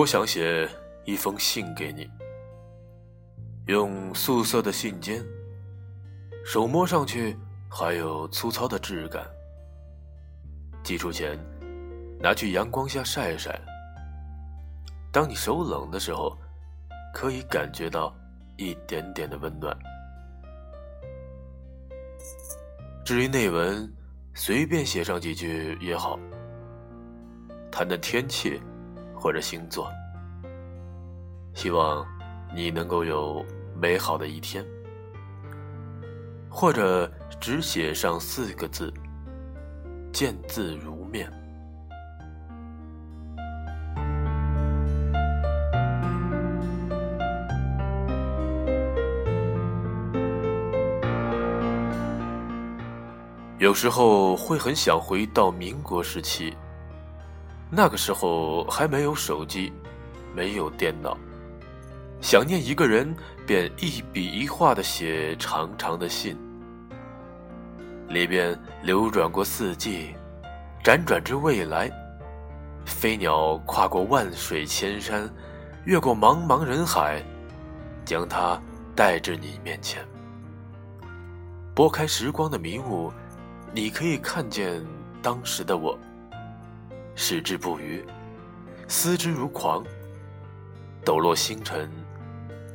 多想写一封信给你，用素色的信笺，手摸上去还有粗糙的质感。寄出前，拿去阳光下晒晒。当你手冷的时候，可以感觉到一点点的温暖。至于内文，随便写上几句也好，谈谈天气或者星座。希望你能够有美好的一天，或者只写上四个字：见字如面。有时候会很想回到民国时期，那个时候还没有手机，没有电脑，想念一个人便一笔一画的写长长的信，里边流转过四季，辗转至未来，飞鸟跨过万水千山，越过茫茫人海，将它带至你面前，拨开时光的迷雾。你可以看见当时的我，矢志不渝，思之如狂，抖落星辰，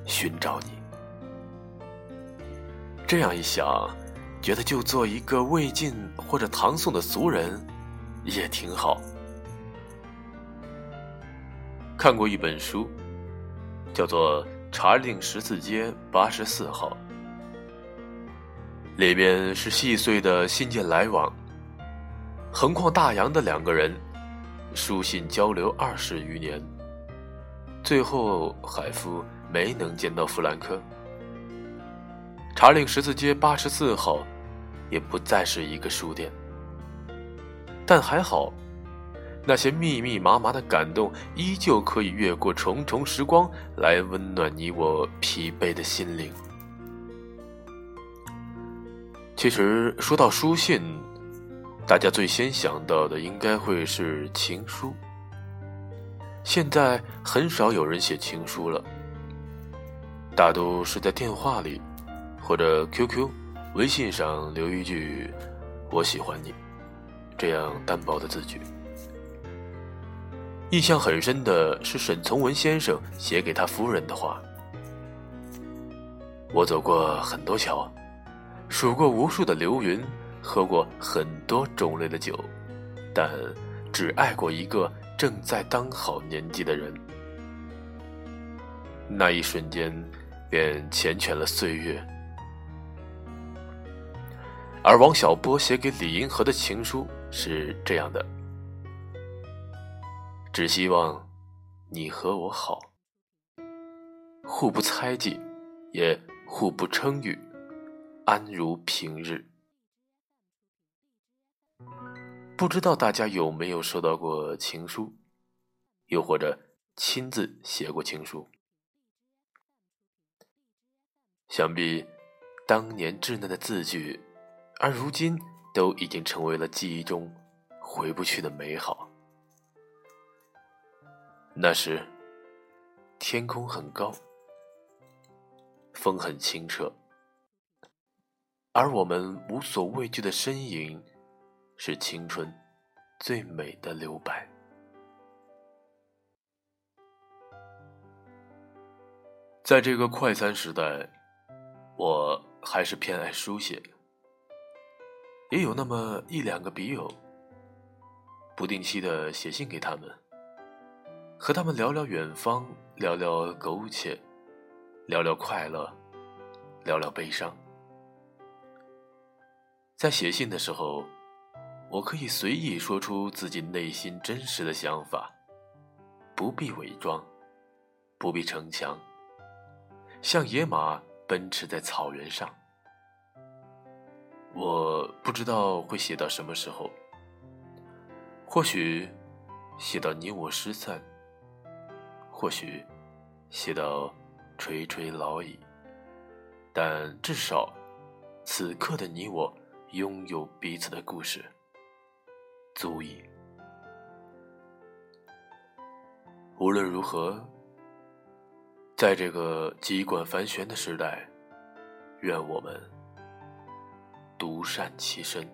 寻找你。这样一想，觉得就做一个魏晋或者唐宋的俗人，也挺好。看过一本书，叫做《茶令十字街八十四号》。里边是细碎的信件来往，横跨大洋的两个人，书信交流二十余年，最后海夫没能见到弗兰克。查令十字街八十四号，也不再是一个书店，但还好，那些密密麻麻的感动，依旧可以越过重重时光来温暖你我疲惫的心灵。其实说到书信，大家最先想到的应该会是情书。现在很少有人写情书了，大都是在电话里或者 QQ、微信上留一句“我喜欢你”这样单薄的字句。印象很深的是沈从文先生写给他夫人的话：“我走过很多桥。”数过无数的流云，喝过很多种类的酒，但只爱过一个正在当好年纪的人。那一瞬间，便缱绻了岁月。而王小波写给李银河的情书是这样的：只希望你和我好，互不猜忌，也互不称誉。安如平日。不知道大家有没有收到过情书，又或者亲自写过情书？想必当年稚嫩的字句，而如今都已经成为了记忆中回不去的美好。那时，天空很高，风很清澈。而我们无所畏惧的身影，是青春最美的留白。在这个快餐时代，我还是偏爱书写，也有那么一两个笔友，不定期的写信给他们，和他们聊聊远方，聊聊苟且，聊聊快乐，聊聊悲伤。在写信的时候，我可以随意说出自己内心真实的想法，不必伪装，不必逞强，像野马奔驰在草原上。我不知道会写到什么时候，或许写到你我失散，或许写到垂垂老矣，但至少此刻的你我。拥有彼此的故事，足矣。无论如何，在这个机关繁玄的时代，愿我们独善其身。